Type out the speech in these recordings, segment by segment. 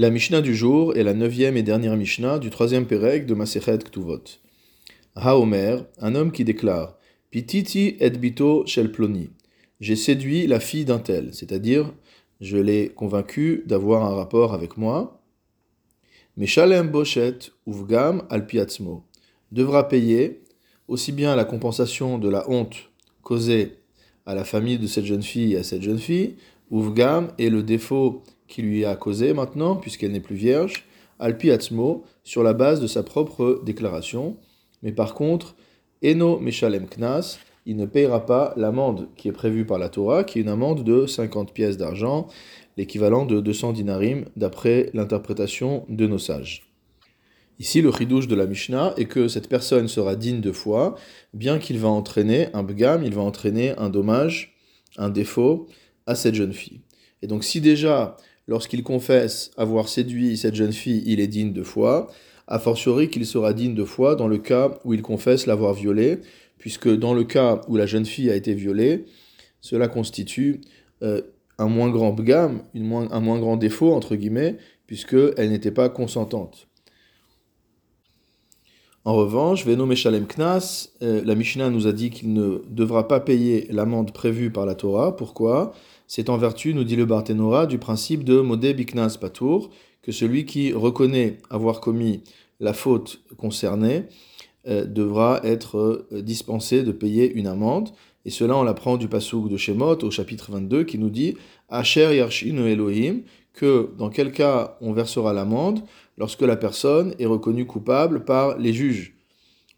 La Mishnah du jour est la neuvième et dernière Mishnah du troisième Pérec de Masechet Ktuvot. Haomer, un homme qui déclare Pititi et bito shel ploni. J'ai séduit la fille d'un tel, c'est-à-dire je l'ai convaincu d'avoir un rapport avec moi. Mais Shalem Boshet Uvgam al devra payer aussi bien la compensation de la honte causée à la famille de cette jeune fille et à cette jeune fille, Uvgam et le défaut qui lui a causé maintenant, puisqu'elle n'est plus vierge, Alpi Atzmo, sur la base de sa propre déclaration. Mais par contre, Eno Meshalem Knas, il ne payera pas l'amende qui est prévue par la Torah, qui est une amende de 50 pièces d'argent, l'équivalent de 200 dinarim, d'après l'interprétation de nos sages. Ici, le chidouche de la Mishnah est que cette personne sera digne de foi, bien qu'il va entraîner un bgam, il va entraîner un dommage, un défaut à cette jeune fille. Et donc, si déjà lorsqu'il confesse avoir séduit cette jeune fille, il est digne de foi, a fortiori qu'il sera digne de foi dans le cas où il confesse l'avoir violée, puisque dans le cas où la jeune fille a été violée, cela constitue euh, un moins grand bgam, un moins grand défaut, entre guillemets, puisqu'elle n'était pas consentante. En revanche, Veno Meshalem Knas, euh, la Mishnah nous a dit qu'il ne devra pas payer l'amende prévue par la Torah. Pourquoi? C'est en vertu, nous dit le Barthénora, du principe de Modé Biknas Patour, que celui qui reconnaît avoir commis la faute concernée euh, devra être euh, dispensé de payer une amende. Et cela, on l'apprend du Passouk de Shemot au chapitre 22 qui nous dit Asher Yarshinu Elohim, que dans quel cas on versera l'amende lorsque la personne est reconnue coupable par les juges.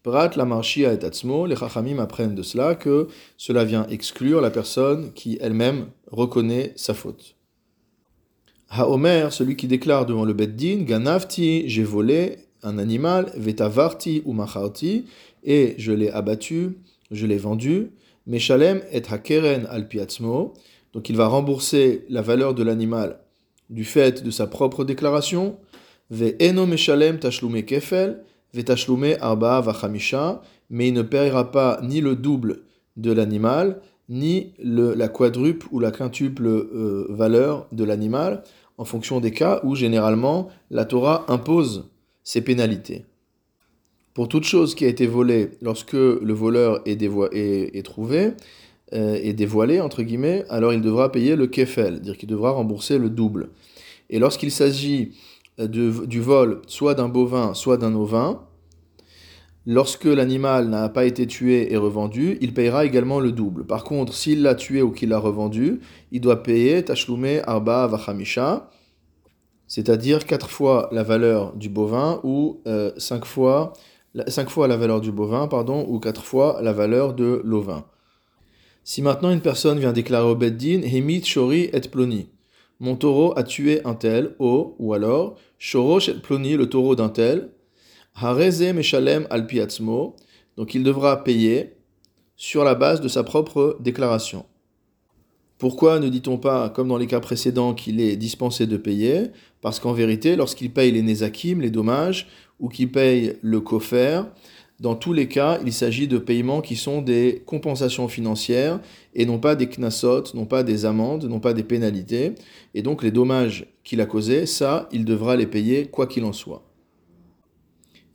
Prat la marchia et atzmo, les chachamim apprennent de cela que cela vient exclure la personne qui elle-même reconnaît sa faute. Haomer, celui qui déclare devant le Beddin, Ganavti, j'ai volé un animal, Vetavarti ou Macharti, et je l'ai abattu, je l'ai vendu, Meshalem et Hakeren al piatzmo, donc il va rembourser la valeur de l'animal du fait de sa propre déclaration, Mais il ne paiera pas ni le double de l'animal, ni le, la quadruple ou la quintuple euh, valeur de l'animal, en fonction des cas où généralement la Torah impose ces pénalités. Pour toute chose qui a été volée, lorsque le voleur est, est, trouvé, euh, est dévoilé, entre guillemets, alors il devra payer le kefel, c'est-à-dire qu'il devra rembourser le double. Et lorsqu'il s'agit euh, du vol soit d'un bovin, soit d'un ovin, lorsque l'animal n'a pas été tué et revendu, il payera également le double. Par contre, s'il l'a tué ou qu'il l'a revendu, il doit payer tashlume arba vachamisha, c'est-à-dire quatre fois la valeur du bovin ou euh, fois fois la valeur du bovin, pardon, ou quatre fois la valeur de l'ovin. Si maintenant une personne vient déclarer au Beddin, Hemit Shori et Ploni, mon taureau a tué un tel, o, ou alors, Shorosh et le taureau d'un tel, Hareze Meshalem al Piatzmo, donc il devra payer sur la base de sa propre déclaration. Pourquoi ne dit-on pas, comme dans les cas précédents, qu'il est dispensé de payer? Parce qu'en vérité, lorsqu'il paye les nezakim, les dommages, ou qu'il paye le kofer, dans tous les cas, il s'agit de paiements qui sont des compensations financières et non pas des knasot, non pas des amendes, non pas des pénalités. Et donc les dommages qu'il a causés, ça, il devra les payer quoi qu'il en soit.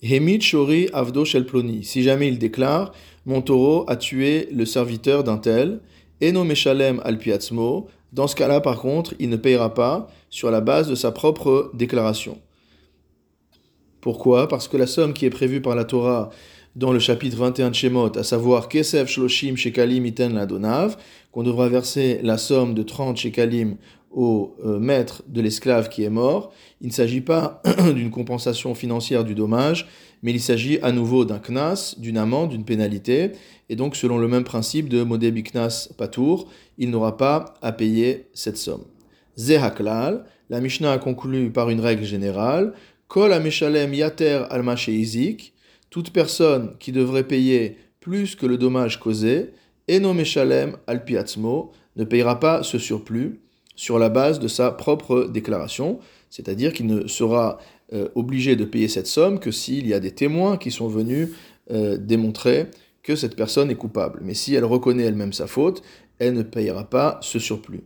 Hemit Shori Avdo Shelploni. Si jamais il déclare Mon taureau a tué le serviteur d'un tel, Eno Meshalem al dans ce cas-là, par contre, il ne payera pas sur la base de sa propre déclaration. Pourquoi? Parce que la somme qui est prévue par la Torah dans le chapitre 21 de Shemot, à savoir Kesef Shloshim Shekalim Iten Ladonav, qu'on devra verser la somme de 30 Shekalim au euh, maître de l'esclave qui est mort, il ne s'agit pas d'une compensation financière du dommage, mais il s'agit à nouveau d'un knas, d'une amende, d'une pénalité, et donc selon le même principe de Modé Biknas Patour, il n'aura pas à payer cette somme. Zehaklal, la Mishnah a conclu par une règle générale, Kol Ameshalem Yater Alma Izik, toute personne qui devrait payer plus que le dommage causé, Eno Meshalem Alpiatzmo, ne payera pas ce surplus sur la base de sa propre déclaration, c'est-à-dire qu'il ne sera euh, obligé de payer cette somme que s'il y a des témoins qui sont venus euh, démontrer que cette personne est coupable. Mais si elle reconnaît elle-même sa faute, elle ne payera pas ce surplus.